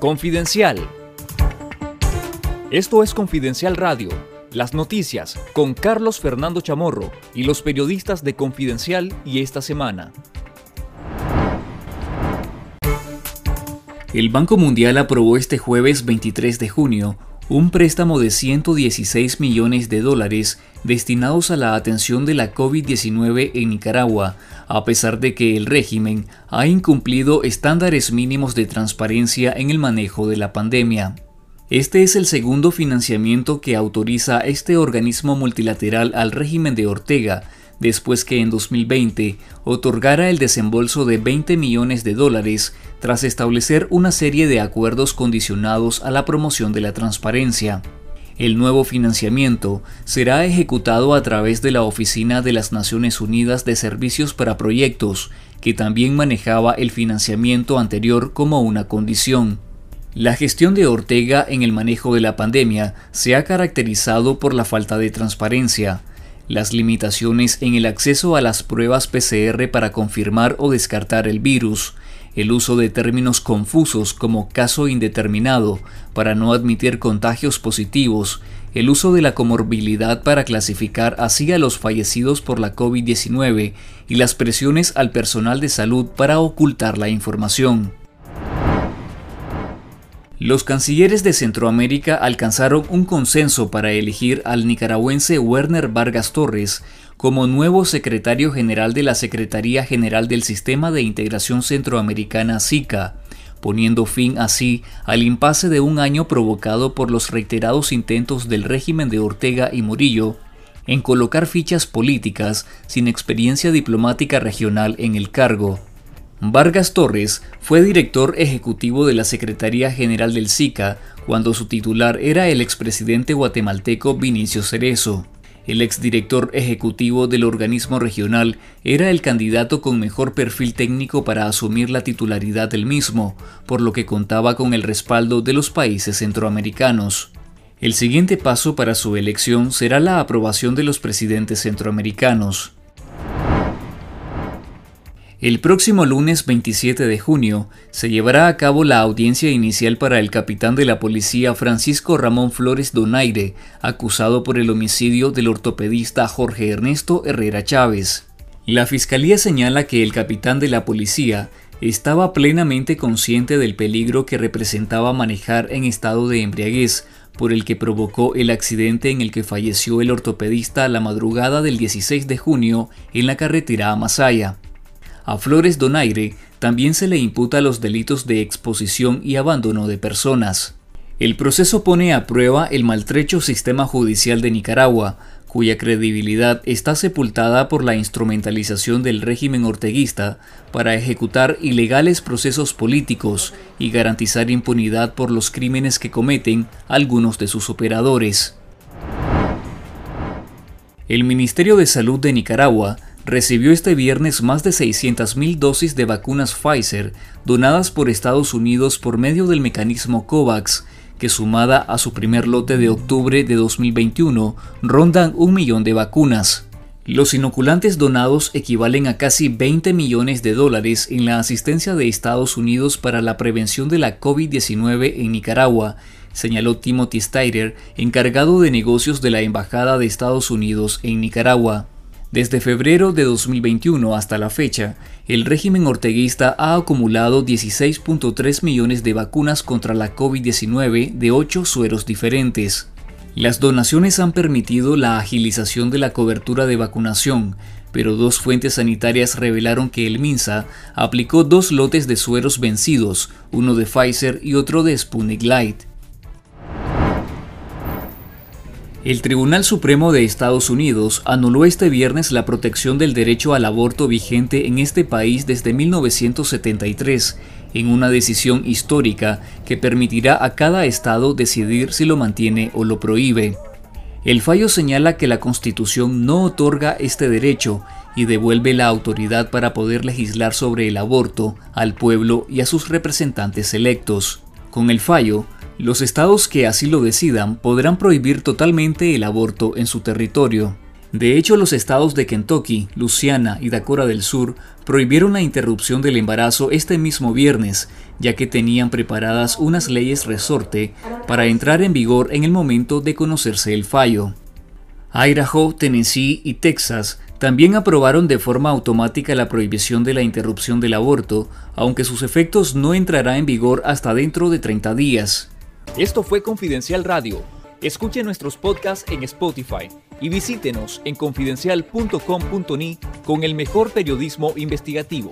Confidencial. Esto es Confidencial Radio, las noticias con Carlos Fernando Chamorro y los periodistas de Confidencial y esta semana. El Banco Mundial aprobó este jueves 23 de junio un préstamo de 116 millones de dólares destinados a la atención de la COVID-19 en Nicaragua, a pesar de que el régimen ha incumplido estándares mínimos de transparencia en el manejo de la pandemia. Este es el segundo financiamiento que autoriza este organismo multilateral al régimen de Ortega, después que en 2020 otorgara el desembolso de 20 millones de dólares tras establecer una serie de acuerdos condicionados a la promoción de la transparencia. El nuevo financiamiento será ejecutado a través de la Oficina de las Naciones Unidas de Servicios para Proyectos, que también manejaba el financiamiento anterior como una condición. La gestión de Ortega en el manejo de la pandemia se ha caracterizado por la falta de transparencia, las limitaciones en el acceso a las pruebas PCR para confirmar o descartar el virus, el uso de términos confusos como caso indeterminado para no admitir contagios positivos, el uso de la comorbilidad para clasificar así a los fallecidos por la COVID-19 y las presiones al personal de salud para ocultar la información. Los cancilleres de Centroamérica alcanzaron un consenso para elegir al nicaragüense Werner Vargas Torres como nuevo secretario general de la Secretaría General del Sistema de Integración Centroamericana SICA, poniendo fin así al impasse de un año provocado por los reiterados intentos del régimen de Ortega y Murillo en colocar fichas políticas sin experiencia diplomática regional en el cargo. Vargas Torres fue director ejecutivo de la Secretaría General del SICA cuando su titular era el expresidente guatemalteco Vinicio Cerezo. El exdirector ejecutivo del organismo regional era el candidato con mejor perfil técnico para asumir la titularidad del mismo, por lo que contaba con el respaldo de los países centroamericanos. El siguiente paso para su elección será la aprobación de los presidentes centroamericanos. El próximo lunes 27 de junio se llevará a cabo la audiencia inicial para el capitán de la policía Francisco Ramón Flores Donaire, acusado por el homicidio del ortopedista Jorge Ernesto Herrera Chávez. La fiscalía señala que el capitán de la policía estaba plenamente consciente del peligro que representaba manejar en estado de embriaguez, por el que provocó el accidente en el que falleció el ortopedista la madrugada del 16 de junio en la carretera a Masaya. A Flores Donaire también se le imputa los delitos de exposición y abandono de personas. El proceso pone a prueba el maltrecho sistema judicial de Nicaragua, cuya credibilidad está sepultada por la instrumentalización del régimen orteguista para ejecutar ilegales procesos políticos y garantizar impunidad por los crímenes que cometen algunos de sus operadores. El Ministerio de Salud de Nicaragua recibió este viernes más de 600.000 dosis de vacunas Pfizer donadas por Estados Unidos por medio del mecanismo COVAX, que sumada a su primer lote de octubre de 2021 rondan un millón de vacunas. Los inoculantes donados equivalen a casi 20 millones de dólares en la asistencia de Estados Unidos para la prevención de la COVID-19 en Nicaragua, señaló Timothy Steiner, encargado de negocios de la Embajada de Estados Unidos en Nicaragua. Desde febrero de 2021 hasta la fecha, el régimen orteguista ha acumulado 16.3 millones de vacunas contra la COVID-19 de ocho sueros diferentes. Las donaciones han permitido la agilización de la cobertura de vacunación, pero dos fuentes sanitarias revelaron que el MINSA aplicó dos lotes de sueros vencidos, uno de Pfizer y otro de Sputnik Light. El Tribunal Supremo de Estados Unidos anuló este viernes la protección del derecho al aborto vigente en este país desde 1973, en una decisión histórica que permitirá a cada estado decidir si lo mantiene o lo prohíbe. El fallo señala que la Constitución no otorga este derecho y devuelve la autoridad para poder legislar sobre el aborto al pueblo y a sus representantes electos. Con el fallo, los estados que así lo decidan podrán prohibir totalmente el aborto en su territorio. De hecho, los estados de Kentucky, Luisiana y Dakota del Sur prohibieron la interrupción del embarazo este mismo viernes, ya que tenían preparadas unas leyes resorte para entrar en vigor en el momento de conocerse el fallo. Idaho, Tennessee y Texas también aprobaron de forma automática la prohibición de la interrupción del aborto, aunque sus efectos no entrarán en vigor hasta dentro de 30 días. Esto fue Confidencial Radio. Escuche nuestros podcasts en Spotify y visítenos en confidencial.com.ni con el mejor periodismo investigativo.